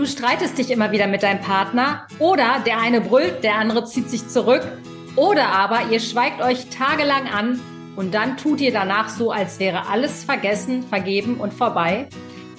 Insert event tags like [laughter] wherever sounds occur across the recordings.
Du streitest dich immer wieder mit deinem Partner oder der eine brüllt, der andere zieht sich zurück oder aber ihr schweigt euch tagelang an und dann tut ihr danach so, als wäre alles vergessen, vergeben und vorbei.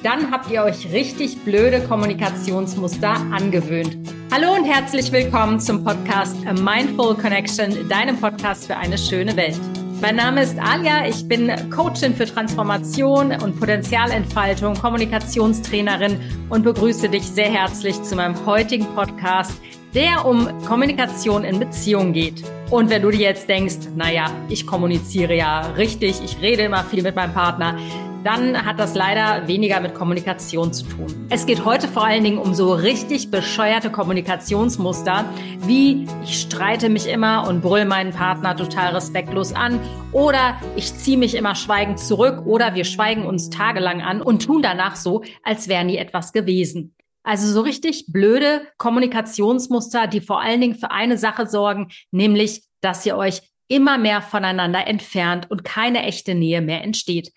Dann habt ihr euch richtig blöde Kommunikationsmuster angewöhnt. Hallo und herzlich willkommen zum Podcast A Mindful Connection, deinem Podcast für eine schöne Welt. Mein Name ist Alia, ich bin Coachin für Transformation und Potenzialentfaltung, Kommunikationstrainerin und begrüße dich sehr herzlich zu meinem heutigen Podcast, der um Kommunikation in Beziehungen geht. Und wenn du dir jetzt denkst, naja, ich kommuniziere ja richtig, ich rede immer viel mit meinem Partner, dann hat das leider weniger mit Kommunikation zu tun. Es geht heute vor allen Dingen um so richtig bescheuerte Kommunikationsmuster, wie ich streite mich immer und brüll meinen Partner total respektlos an oder ich ziehe mich immer schweigend zurück oder wir schweigen uns tagelang an und tun danach so, als wäre nie etwas gewesen. Also so richtig blöde Kommunikationsmuster, die vor allen Dingen für eine Sache sorgen, nämlich, dass ihr euch immer mehr voneinander entfernt und keine echte Nähe mehr entsteht.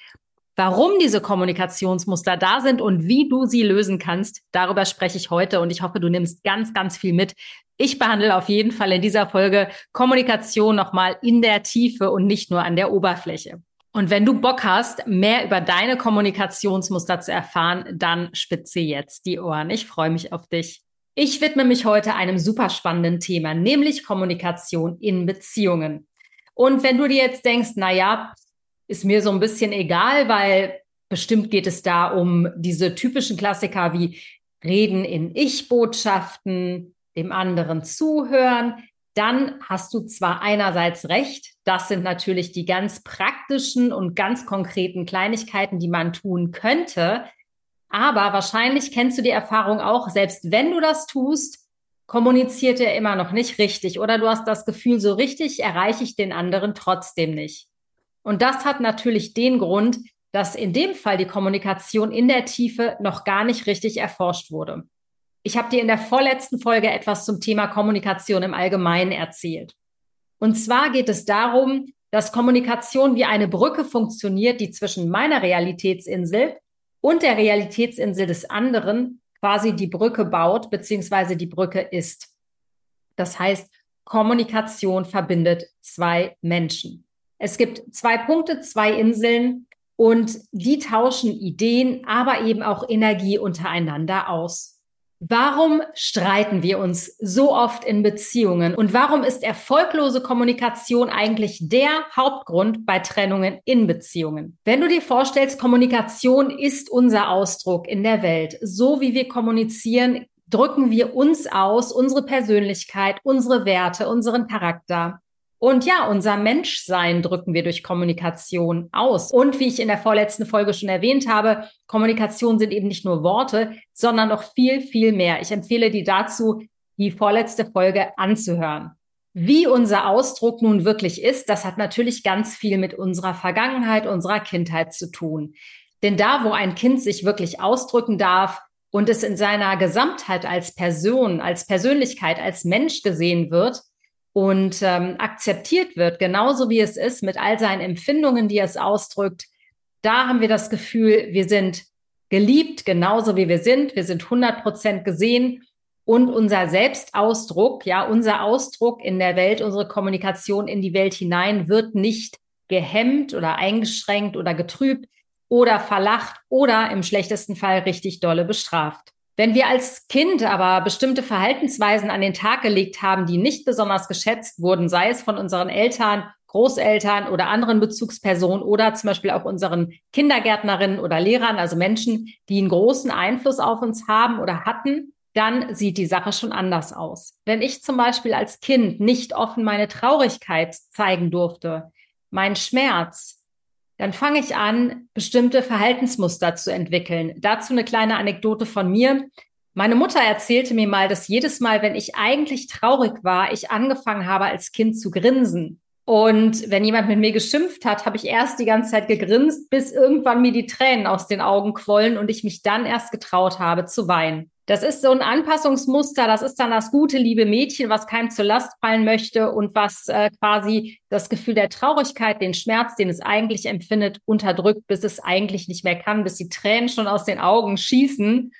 Warum diese Kommunikationsmuster da sind und wie du sie lösen kannst, darüber spreche ich heute und ich hoffe, du nimmst ganz, ganz viel mit. Ich behandle auf jeden Fall in dieser Folge Kommunikation nochmal in der Tiefe und nicht nur an der Oberfläche. Und wenn du Bock hast, mehr über deine Kommunikationsmuster zu erfahren, dann spitze jetzt die Ohren. Ich freue mich auf dich. Ich widme mich heute einem super spannenden Thema, nämlich Kommunikation in Beziehungen. Und wenn du dir jetzt denkst, na ja, ist mir so ein bisschen egal, weil bestimmt geht es da um diese typischen Klassiker wie Reden in Ich-Botschaften, dem anderen zuhören. Dann hast du zwar einerseits recht, das sind natürlich die ganz praktischen und ganz konkreten Kleinigkeiten, die man tun könnte. Aber wahrscheinlich kennst du die Erfahrung auch, selbst wenn du das tust, kommuniziert er immer noch nicht richtig oder du hast das Gefühl, so richtig erreiche ich den anderen trotzdem nicht. Und das hat natürlich den Grund, dass in dem Fall die Kommunikation in der Tiefe noch gar nicht richtig erforscht wurde. Ich habe dir in der vorletzten Folge etwas zum Thema Kommunikation im Allgemeinen erzählt. Und zwar geht es darum, dass Kommunikation wie eine Brücke funktioniert, die zwischen meiner Realitätsinsel und der Realitätsinsel des anderen quasi die Brücke baut, beziehungsweise die Brücke ist. Das heißt, Kommunikation verbindet zwei Menschen. Es gibt zwei Punkte, zwei Inseln und die tauschen Ideen, aber eben auch Energie untereinander aus. Warum streiten wir uns so oft in Beziehungen und warum ist erfolglose Kommunikation eigentlich der Hauptgrund bei Trennungen in Beziehungen? Wenn du dir vorstellst, Kommunikation ist unser Ausdruck in der Welt. So wie wir kommunizieren, drücken wir uns aus, unsere Persönlichkeit, unsere Werte, unseren Charakter. Und ja, unser Menschsein drücken wir durch Kommunikation aus. Und wie ich in der vorletzten Folge schon erwähnt habe, Kommunikation sind eben nicht nur Worte, sondern noch viel, viel mehr. Ich empfehle dir dazu, die vorletzte Folge anzuhören. Wie unser Ausdruck nun wirklich ist, das hat natürlich ganz viel mit unserer Vergangenheit, unserer Kindheit zu tun. Denn da, wo ein Kind sich wirklich ausdrücken darf und es in seiner Gesamtheit als Person, als Persönlichkeit, als Mensch gesehen wird, und ähm, akzeptiert wird, genauso wie es ist, mit all seinen Empfindungen, die es ausdrückt, da haben wir das Gefühl, wir sind geliebt, genauso wie wir sind. Wir sind 100 Prozent gesehen. Und unser Selbstausdruck, ja, unser Ausdruck in der Welt, unsere Kommunikation in die Welt hinein wird nicht gehemmt oder eingeschränkt oder getrübt oder verlacht oder im schlechtesten Fall richtig dolle bestraft. Wenn wir als Kind aber bestimmte Verhaltensweisen an den Tag gelegt haben, die nicht besonders geschätzt wurden, sei es von unseren Eltern, Großeltern oder anderen Bezugspersonen oder zum Beispiel auch unseren Kindergärtnerinnen oder Lehrern, also Menschen, die einen großen Einfluss auf uns haben oder hatten, dann sieht die Sache schon anders aus. Wenn ich zum Beispiel als Kind nicht offen meine Traurigkeit zeigen durfte, mein Schmerz, dann fange ich an, bestimmte Verhaltensmuster zu entwickeln. Dazu eine kleine Anekdote von mir. Meine Mutter erzählte mir mal, dass jedes Mal, wenn ich eigentlich traurig war, ich angefangen habe, als Kind zu grinsen. Und wenn jemand mit mir geschimpft hat, habe ich erst die ganze Zeit gegrinst, bis irgendwann mir die Tränen aus den Augen quollen und ich mich dann erst getraut habe zu weinen. Das ist so ein Anpassungsmuster, das ist dann das gute, liebe Mädchen, was keinem zur Last fallen möchte und was äh, quasi das Gefühl der Traurigkeit, den Schmerz, den es eigentlich empfindet, unterdrückt, bis es eigentlich nicht mehr kann, bis die Tränen schon aus den Augen schießen.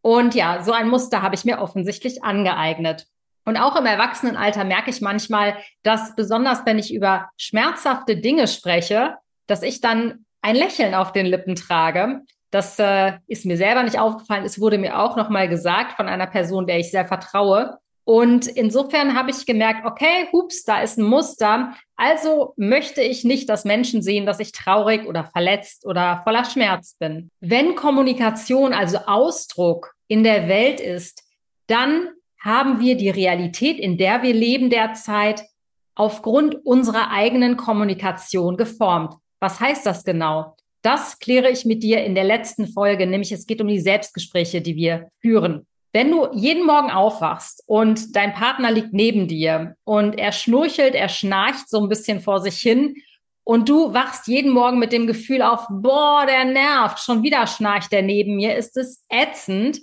Und ja, so ein Muster habe ich mir offensichtlich angeeignet. Und auch im Erwachsenenalter merke ich manchmal, dass besonders wenn ich über schmerzhafte Dinge spreche, dass ich dann ein Lächeln auf den Lippen trage. Das äh, ist mir selber nicht aufgefallen. Es wurde mir auch nochmal gesagt von einer Person, der ich sehr vertraue. Und insofern habe ich gemerkt, okay, hups, da ist ein Muster. Also möchte ich nicht, dass Menschen sehen, dass ich traurig oder verletzt oder voller Schmerz bin. Wenn Kommunikation, also Ausdruck in der Welt ist, dann haben wir die Realität, in der wir leben derzeit, aufgrund unserer eigenen Kommunikation geformt. Was heißt das genau? Das kläre ich mit dir in der letzten Folge, nämlich es geht um die Selbstgespräche, die wir führen. Wenn du jeden Morgen aufwachst und dein Partner liegt neben dir und er schnurchelt, er schnarcht so ein bisschen vor sich hin und du wachst jeden Morgen mit dem Gefühl auf, boah, der nervt, schon wieder schnarcht der neben mir, ist es ätzend.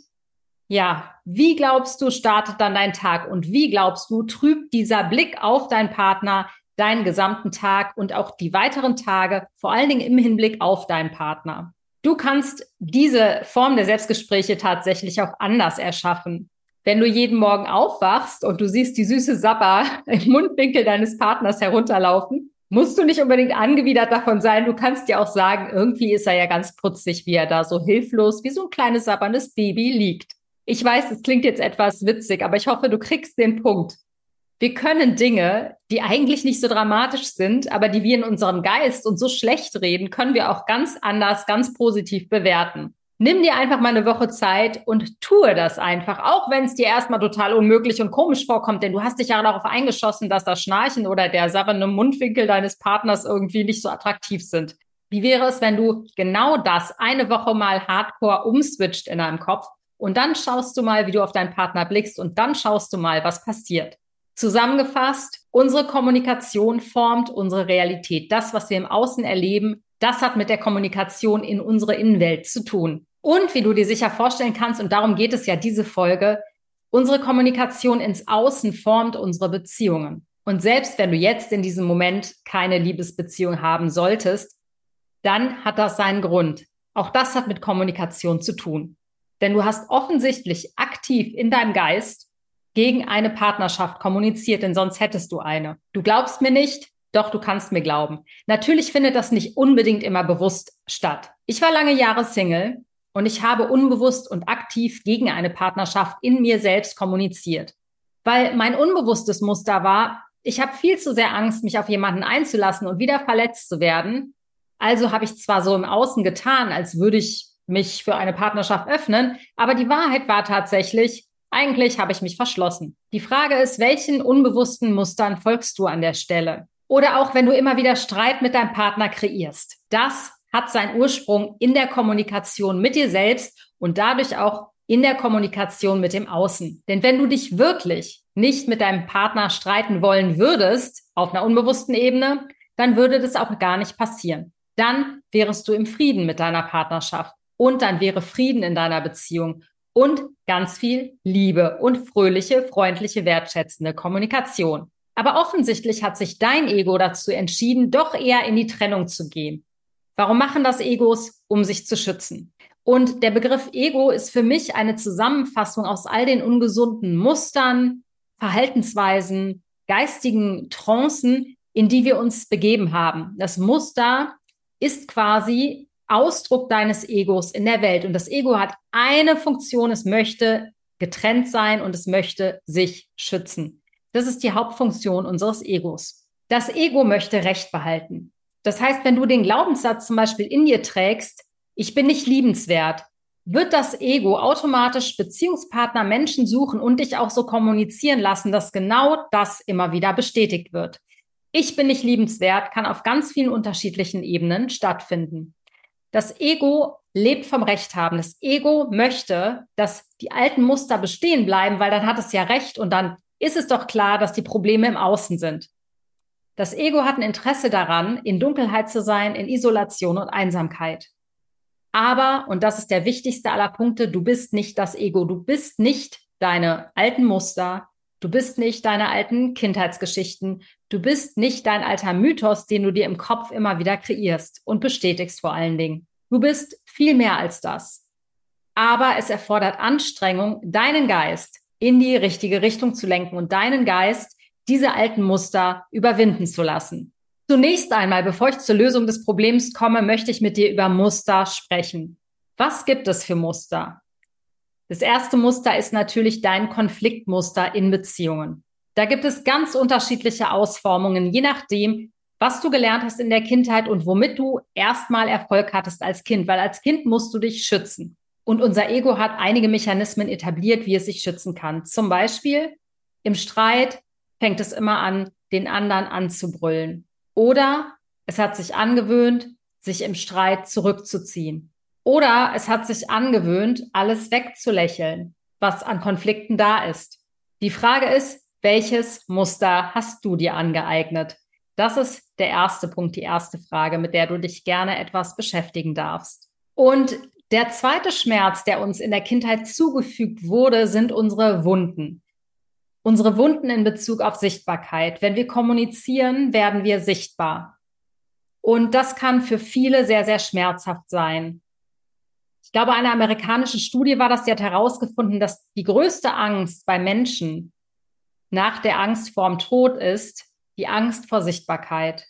Ja, wie glaubst du, startet dann dein Tag und wie glaubst du, trübt dieser Blick auf deinen Partner deinen gesamten Tag und auch die weiteren Tage, vor allen Dingen im Hinblick auf deinen Partner? Du kannst diese Form der Selbstgespräche tatsächlich auch anders erschaffen. Wenn du jeden Morgen aufwachst und du siehst die süße Sapper im Mundwinkel deines Partners herunterlaufen, musst du nicht unbedingt angewidert davon sein. Du kannst dir auch sagen, irgendwie ist er ja ganz putzig, wie er da so hilflos wie so ein kleines sabberndes Baby liegt. Ich weiß, es klingt jetzt etwas witzig, aber ich hoffe, du kriegst den Punkt. Wir können Dinge, die eigentlich nicht so dramatisch sind, aber die wir in unserem Geist und so schlecht reden, können wir auch ganz anders, ganz positiv bewerten. Nimm dir einfach mal eine Woche Zeit und tue das einfach, auch wenn es dir erstmal total unmöglich und komisch vorkommt, denn du hast dich ja darauf eingeschossen, dass das Schnarchen oder der sabbernde Mundwinkel deines Partners irgendwie nicht so attraktiv sind. Wie wäre es, wenn du genau das eine Woche mal hardcore umswitcht in deinem Kopf und dann schaust du mal, wie du auf deinen Partner blickst und dann schaust du mal, was passiert. Zusammengefasst, unsere Kommunikation formt unsere Realität. Das, was wir im Außen erleben, das hat mit der Kommunikation in unsere Innenwelt zu tun. Und wie du dir sicher vorstellen kannst, und darum geht es ja diese Folge, unsere Kommunikation ins Außen formt unsere Beziehungen. Und selbst wenn du jetzt in diesem Moment keine Liebesbeziehung haben solltest, dann hat das seinen Grund. Auch das hat mit Kommunikation zu tun. Denn du hast offensichtlich aktiv in deinem Geist gegen eine Partnerschaft kommuniziert, denn sonst hättest du eine. Du glaubst mir nicht, doch du kannst mir glauben. Natürlich findet das nicht unbedingt immer bewusst statt. Ich war lange Jahre Single und ich habe unbewusst und aktiv gegen eine Partnerschaft in mir selbst kommuniziert. Weil mein unbewusstes Muster war, ich habe viel zu sehr Angst, mich auf jemanden einzulassen und wieder verletzt zu werden. Also habe ich zwar so im Außen getan, als würde ich mich für eine Partnerschaft öffnen, aber die Wahrheit war tatsächlich, eigentlich habe ich mich verschlossen. Die Frage ist, welchen unbewussten Mustern folgst du an der Stelle? Oder auch wenn du immer wieder Streit mit deinem Partner kreierst. Das hat seinen Ursprung in der Kommunikation mit dir selbst und dadurch auch in der Kommunikation mit dem Außen. Denn wenn du dich wirklich nicht mit deinem Partner streiten wollen würdest, auf einer unbewussten Ebene, dann würde das auch gar nicht passieren. Dann wärest du im Frieden mit deiner Partnerschaft und dann wäre Frieden in deiner Beziehung und ganz viel Liebe und fröhliche, freundliche, wertschätzende Kommunikation. Aber offensichtlich hat sich dein Ego dazu entschieden, doch eher in die Trennung zu gehen. Warum machen das Egos? Um sich zu schützen. Und der Begriff Ego ist für mich eine Zusammenfassung aus all den ungesunden Mustern, Verhaltensweisen, geistigen Trancen, in die wir uns begeben haben. Das Muster ist quasi Ausdruck deines Egos in der Welt. Und das Ego hat eine Funktion, es möchte getrennt sein und es möchte sich schützen. Das ist die Hauptfunktion unseres Egos. Das Ego möchte Recht behalten. Das heißt, wenn du den Glaubenssatz zum Beispiel in dir trägst, ich bin nicht liebenswert, wird das Ego automatisch Beziehungspartner Menschen suchen und dich auch so kommunizieren lassen, dass genau das immer wieder bestätigt wird. Ich bin nicht liebenswert kann auf ganz vielen unterschiedlichen Ebenen stattfinden. Das Ego lebt vom Recht haben. Das Ego möchte, dass die alten Muster bestehen bleiben, weil dann hat es ja Recht und dann ist es doch klar, dass die Probleme im Außen sind. Das Ego hat ein Interesse daran, in Dunkelheit zu sein, in Isolation und Einsamkeit. Aber, und das ist der wichtigste aller Punkte, du bist nicht das Ego. Du bist nicht deine alten Muster. Du bist nicht deine alten Kindheitsgeschichten. Du bist nicht dein alter Mythos, den du dir im Kopf immer wieder kreierst und bestätigst vor allen Dingen. Du bist viel mehr als das. aber es erfordert Anstrengung, deinen Geist in die richtige Richtung zu lenken und deinen Geist diese alten Muster überwinden zu lassen. Zunächst einmal, bevor ich zur Lösung des Problems komme, möchte ich mit dir über Muster sprechen. Was gibt es für Muster? Das erste Muster ist natürlich dein Konfliktmuster in Beziehungen. Da gibt es ganz unterschiedliche Ausformungen, je nachdem, was du gelernt hast in der Kindheit und womit du erstmal Erfolg hattest als Kind, weil als Kind musst du dich schützen. Und unser Ego hat einige Mechanismen etabliert, wie es sich schützen kann. Zum Beispiel im Streit fängt es immer an, den anderen anzubrüllen. Oder es hat sich angewöhnt, sich im Streit zurückzuziehen. Oder es hat sich angewöhnt, alles wegzulächeln, was an Konflikten da ist. Die Frage ist, welches Muster hast du dir angeeignet? Das ist der erste Punkt, die erste Frage, mit der du dich gerne etwas beschäftigen darfst. Und der zweite Schmerz, der uns in der Kindheit zugefügt wurde, sind unsere Wunden unsere Wunden in Bezug auf Sichtbarkeit. Wenn wir kommunizieren, werden wir sichtbar. Und das kann für viele sehr, sehr schmerzhaft sein. Ich glaube, eine amerikanische Studie war das, die hat herausgefunden, dass die größte Angst bei Menschen nach der Angst vorm Tod ist die Angst vor Sichtbarkeit.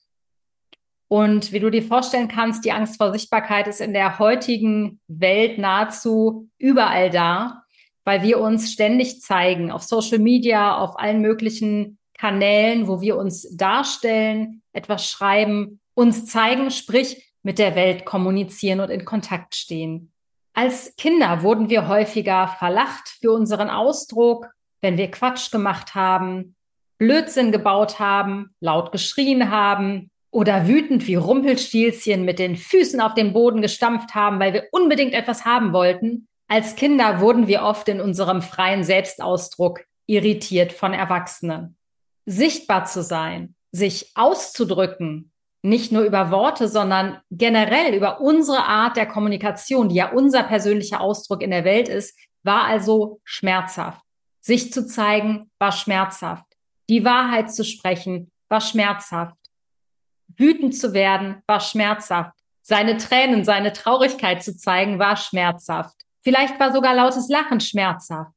Und wie du dir vorstellen kannst, die Angst vor Sichtbarkeit ist in der heutigen Welt nahezu überall da weil wir uns ständig zeigen auf Social Media, auf allen möglichen Kanälen, wo wir uns darstellen, etwas schreiben, uns zeigen, sprich mit der Welt kommunizieren und in Kontakt stehen. Als Kinder wurden wir häufiger verlacht für unseren Ausdruck, wenn wir Quatsch gemacht haben, Blödsinn gebaut haben, laut geschrien haben oder wütend wie Rumpelstilzchen mit den Füßen auf den Boden gestampft haben, weil wir unbedingt etwas haben wollten als Kinder wurden wir oft in unserem freien Selbstausdruck irritiert von Erwachsenen. Sichtbar zu sein, sich auszudrücken, nicht nur über Worte, sondern generell über unsere Art der Kommunikation, die ja unser persönlicher Ausdruck in der Welt ist, war also schmerzhaft. Sich zu zeigen war schmerzhaft. Die Wahrheit zu sprechen war schmerzhaft. Wütend zu werden war schmerzhaft. Seine Tränen, seine Traurigkeit zu zeigen war schmerzhaft. Vielleicht war sogar lautes Lachen schmerzhaft.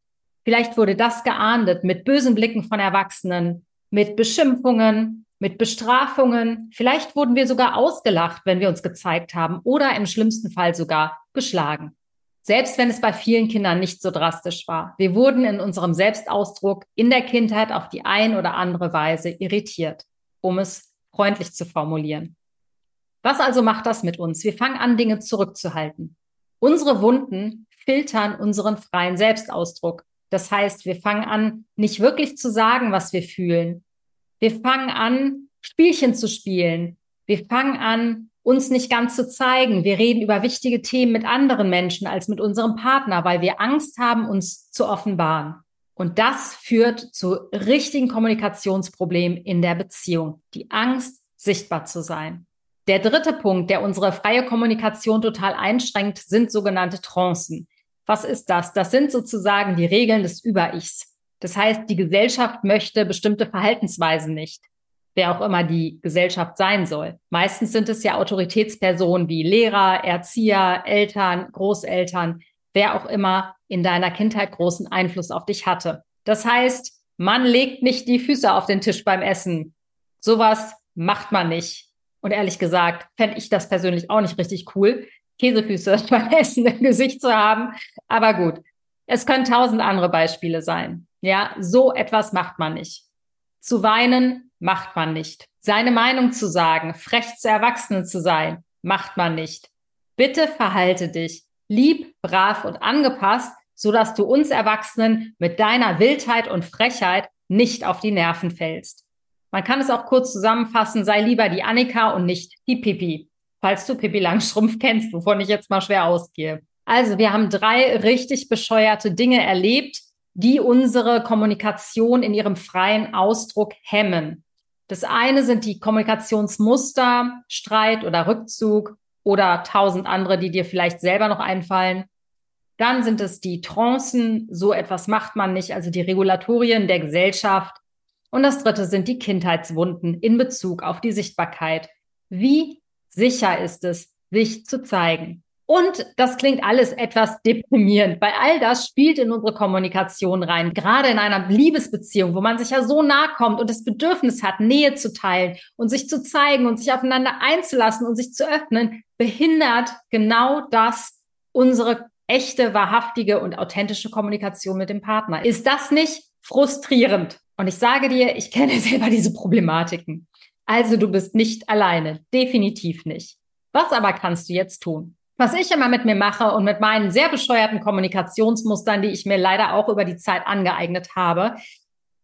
Vielleicht wurde das geahndet mit bösen Blicken von Erwachsenen, mit Beschimpfungen, mit Bestrafungen. Vielleicht wurden wir sogar ausgelacht, wenn wir uns gezeigt haben oder im schlimmsten Fall sogar geschlagen. Selbst wenn es bei vielen Kindern nicht so drastisch war. Wir wurden in unserem Selbstausdruck in der Kindheit auf die ein oder andere Weise irritiert, um es freundlich zu formulieren. Was also macht das mit uns? Wir fangen an, Dinge zurückzuhalten. Unsere Wunden filtern unseren freien Selbstausdruck. Das heißt, wir fangen an, nicht wirklich zu sagen, was wir fühlen. Wir fangen an, Spielchen zu spielen. Wir fangen an, uns nicht ganz zu zeigen. Wir reden über wichtige Themen mit anderen Menschen als mit unserem Partner, weil wir Angst haben, uns zu offenbaren. Und das führt zu richtigen Kommunikationsproblemen in der Beziehung. Die Angst, sichtbar zu sein. Der dritte Punkt, der unsere freie Kommunikation total einschränkt, sind sogenannte Trancen. Was ist das? Das sind sozusagen die Regeln des Über-Ichs. Das heißt, die Gesellschaft möchte bestimmte Verhaltensweisen nicht, wer auch immer die Gesellschaft sein soll. Meistens sind es ja Autoritätspersonen wie Lehrer, Erzieher, Eltern, Großeltern, wer auch immer in deiner Kindheit großen Einfluss auf dich hatte. Das heißt, man legt nicht die Füße auf den Tisch beim Essen. Sowas macht man nicht. Und ehrlich gesagt, fände ich das persönlich auch nicht richtig cool, Käsefüße [laughs] beim Essen im Gesicht zu haben. Aber gut, es können tausend andere Beispiele sein. Ja, so etwas macht man nicht. Zu weinen macht man nicht. Seine Meinung zu sagen, frech zu Erwachsenen zu sein, macht man nicht. Bitte verhalte dich lieb, brav und angepasst, so dass du uns Erwachsenen mit deiner Wildheit und Frechheit nicht auf die Nerven fällst. Man kann es auch kurz zusammenfassen, sei lieber die Annika und nicht die Pipi falls du Pippi Langstrumpf kennst, wovon ich jetzt mal schwer ausgehe. Also, wir haben drei richtig bescheuerte Dinge erlebt, die unsere Kommunikation in ihrem freien Ausdruck hemmen. Das eine sind die Kommunikationsmuster, Streit oder Rückzug oder tausend andere, die dir vielleicht selber noch einfallen. Dann sind es die Trancen, so etwas macht man nicht, also die Regulatorien der Gesellschaft. Und das dritte sind die Kindheitswunden in Bezug auf die Sichtbarkeit. Wie sicher ist es, sich zu zeigen. Und das klingt alles etwas deprimierend, weil all das spielt in unsere Kommunikation rein. Gerade in einer Liebesbeziehung, wo man sich ja so nahe kommt und das Bedürfnis hat, Nähe zu teilen und sich zu zeigen und sich aufeinander einzulassen und sich zu öffnen, behindert genau das unsere echte, wahrhaftige und authentische Kommunikation mit dem Partner. Ist das nicht frustrierend? Und ich sage dir, ich kenne [laughs] selber diese Problematiken. Also du bist nicht alleine, definitiv nicht. Was aber kannst du jetzt tun? Was ich immer mit mir mache und mit meinen sehr bescheuerten Kommunikationsmustern, die ich mir leider auch über die Zeit angeeignet habe,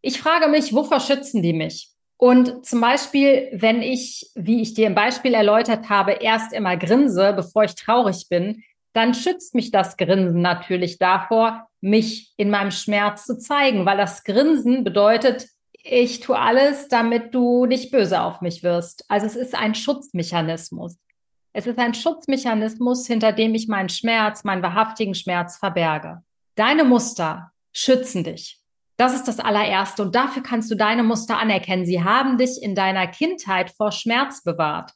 ich frage mich, wovor schützen die mich? Und zum Beispiel, wenn ich, wie ich dir im Beispiel erläutert habe, erst immer grinse, bevor ich traurig bin, dann schützt mich das Grinsen natürlich davor, mich in meinem Schmerz zu zeigen, weil das Grinsen bedeutet, ich tue alles, damit du nicht böse auf mich wirst. Also es ist ein Schutzmechanismus. Es ist ein Schutzmechanismus, hinter dem ich meinen Schmerz, meinen wahrhaftigen Schmerz verberge. Deine Muster schützen dich. Das ist das allererste. Und dafür kannst du deine Muster anerkennen. Sie haben dich in deiner Kindheit vor Schmerz bewahrt.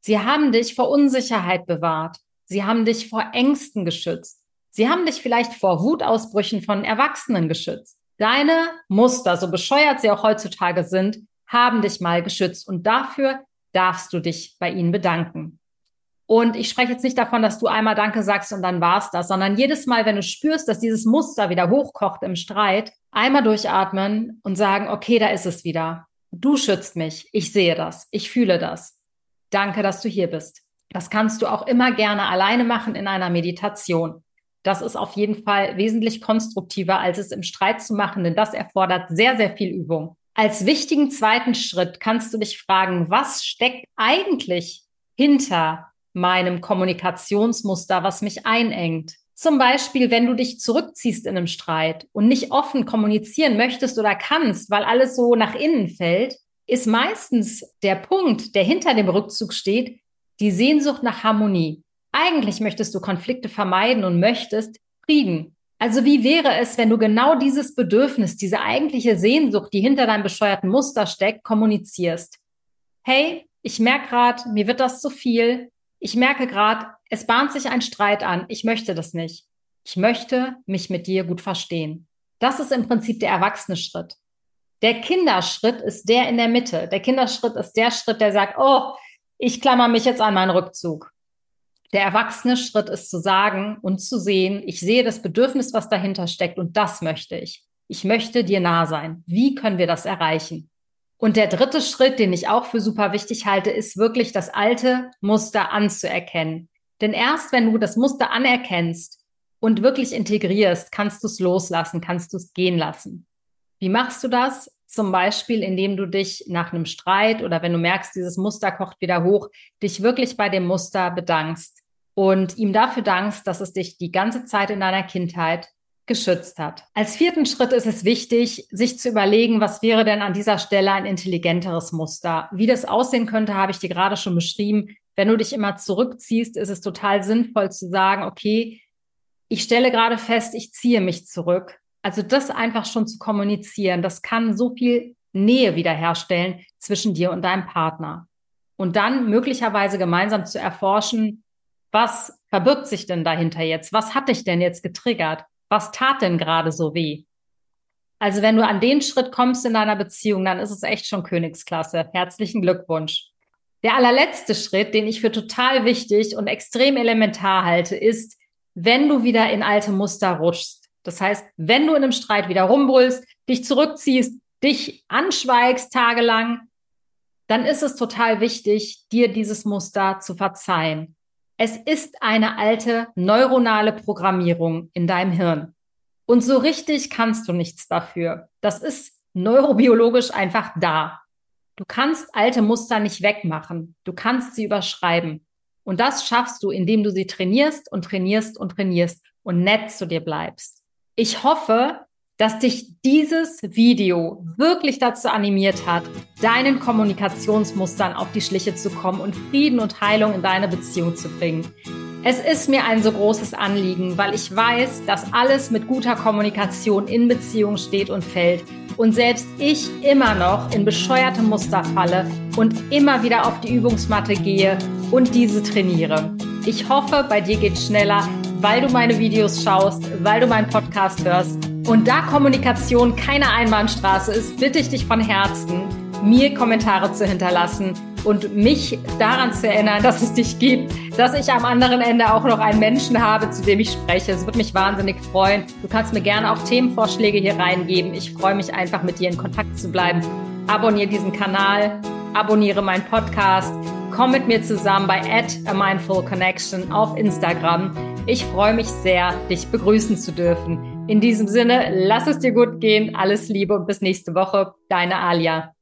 Sie haben dich vor Unsicherheit bewahrt. Sie haben dich vor Ängsten geschützt. Sie haben dich vielleicht vor Wutausbrüchen von Erwachsenen geschützt. Deine Muster, so bescheuert sie auch heutzutage sind, haben dich mal geschützt und dafür darfst du dich bei ihnen bedanken. Und ich spreche jetzt nicht davon, dass du einmal Danke sagst und dann war's das, sondern jedes Mal, wenn du spürst, dass dieses Muster wieder hochkocht im Streit, einmal durchatmen und sagen, okay, da ist es wieder. Du schützt mich. Ich sehe das. Ich fühle das. Danke, dass du hier bist. Das kannst du auch immer gerne alleine machen in einer Meditation. Das ist auf jeden Fall wesentlich konstruktiver, als es im Streit zu machen, denn das erfordert sehr, sehr viel Übung. Als wichtigen zweiten Schritt kannst du dich fragen, was steckt eigentlich hinter meinem Kommunikationsmuster, was mich einengt? Zum Beispiel, wenn du dich zurückziehst in einem Streit und nicht offen kommunizieren möchtest oder kannst, weil alles so nach innen fällt, ist meistens der Punkt, der hinter dem Rückzug steht, die Sehnsucht nach Harmonie. Eigentlich möchtest du Konflikte vermeiden und möchtest Frieden. Also wie wäre es, wenn du genau dieses Bedürfnis, diese eigentliche Sehnsucht, die hinter deinem bescheuerten Muster steckt, kommunizierst? Hey, ich merke gerade, mir wird das zu viel. Ich merke gerade, es bahnt sich ein Streit an. Ich möchte das nicht. Ich möchte mich mit dir gut verstehen. Das ist im Prinzip der erwachsene Schritt. Der Kinderschritt ist der in der Mitte. Der Kinderschritt ist der Schritt, der sagt, oh, ich klammer mich jetzt an meinen Rückzug. Der erwachsene Schritt ist zu sagen und zu sehen, ich sehe das Bedürfnis, was dahinter steckt und das möchte ich. Ich möchte dir nah sein. Wie können wir das erreichen? Und der dritte Schritt, den ich auch für super wichtig halte, ist wirklich das alte Muster anzuerkennen. Denn erst wenn du das Muster anerkennst und wirklich integrierst, kannst du es loslassen, kannst du es gehen lassen. Wie machst du das? Zum Beispiel, indem du dich nach einem Streit oder wenn du merkst, dieses Muster kocht wieder hoch, dich wirklich bei dem Muster bedankst und ihm dafür dankst, dass es dich die ganze Zeit in deiner Kindheit geschützt hat. Als vierten Schritt ist es wichtig, sich zu überlegen, was wäre denn an dieser Stelle ein intelligenteres Muster. Wie das aussehen könnte, habe ich dir gerade schon beschrieben. Wenn du dich immer zurückziehst, ist es total sinnvoll zu sagen, okay, ich stelle gerade fest, ich ziehe mich zurück. Also das einfach schon zu kommunizieren, das kann so viel Nähe wiederherstellen zwischen dir und deinem Partner. Und dann möglicherweise gemeinsam zu erforschen, was verbirgt sich denn dahinter jetzt? Was hat dich denn jetzt getriggert? Was tat denn gerade so weh? Also wenn du an den Schritt kommst in deiner Beziehung, dann ist es echt schon Königsklasse. Herzlichen Glückwunsch. Der allerletzte Schritt, den ich für total wichtig und extrem elementar halte, ist, wenn du wieder in alte Muster rutschst. Das heißt, wenn du in einem Streit wieder rumbrüllst, dich zurückziehst, dich anschweigst tagelang, dann ist es total wichtig, dir dieses Muster zu verzeihen. Es ist eine alte neuronale Programmierung in deinem Hirn. Und so richtig kannst du nichts dafür. Das ist neurobiologisch einfach da. Du kannst alte Muster nicht wegmachen. Du kannst sie überschreiben. Und das schaffst du, indem du sie trainierst und trainierst und trainierst und nett zu dir bleibst. Ich hoffe, dass dich dieses Video wirklich dazu animiert hat, deinen Kommunikationsmustern auf die Schliche zu kommen und Frieden und Heilung in deine Beziehung zu bringen. Es ist mir ein so großes Anliegen, weil ich weiß, dass alles mit guter Kommunikation in Beziehung steht und fällt und selbst ich immer noch in bescheuerte Muster falle und immer wieder auf die Übungsmatte gehe und diese trainiere. Ich hoffe, bei dir geht's schneller, weil du meine Videos schaust, weil du meinen Podcast hörst. Und da Kommunikation keine Einbahnstraße ist, bitte ich dich von Herzen, mir Kommentare zu hinterlassen und mich daran zu erinnern, dass es dich gibt, dass ich am anderen Ende auch noch einen Menschen habe, zu dem ich spreche. Es würde mich wahnsinnig freuen. Du kannst mir gerne auch Themenvorschläge hier reingeben. Ich freue mich einfach, mit dir in Kontakt zu bleiben. Abonniere diesen Kanal, abonniere meinen Podcast, komm mit mir zusammen bei at a Mindful Connection auf Instagram. Ich freue mich sehr, dich begrüßen zu dürfen. In diesem Sinne, lass es dir gut gehen, alles Liebe und bis nächste Woche, deine Alia.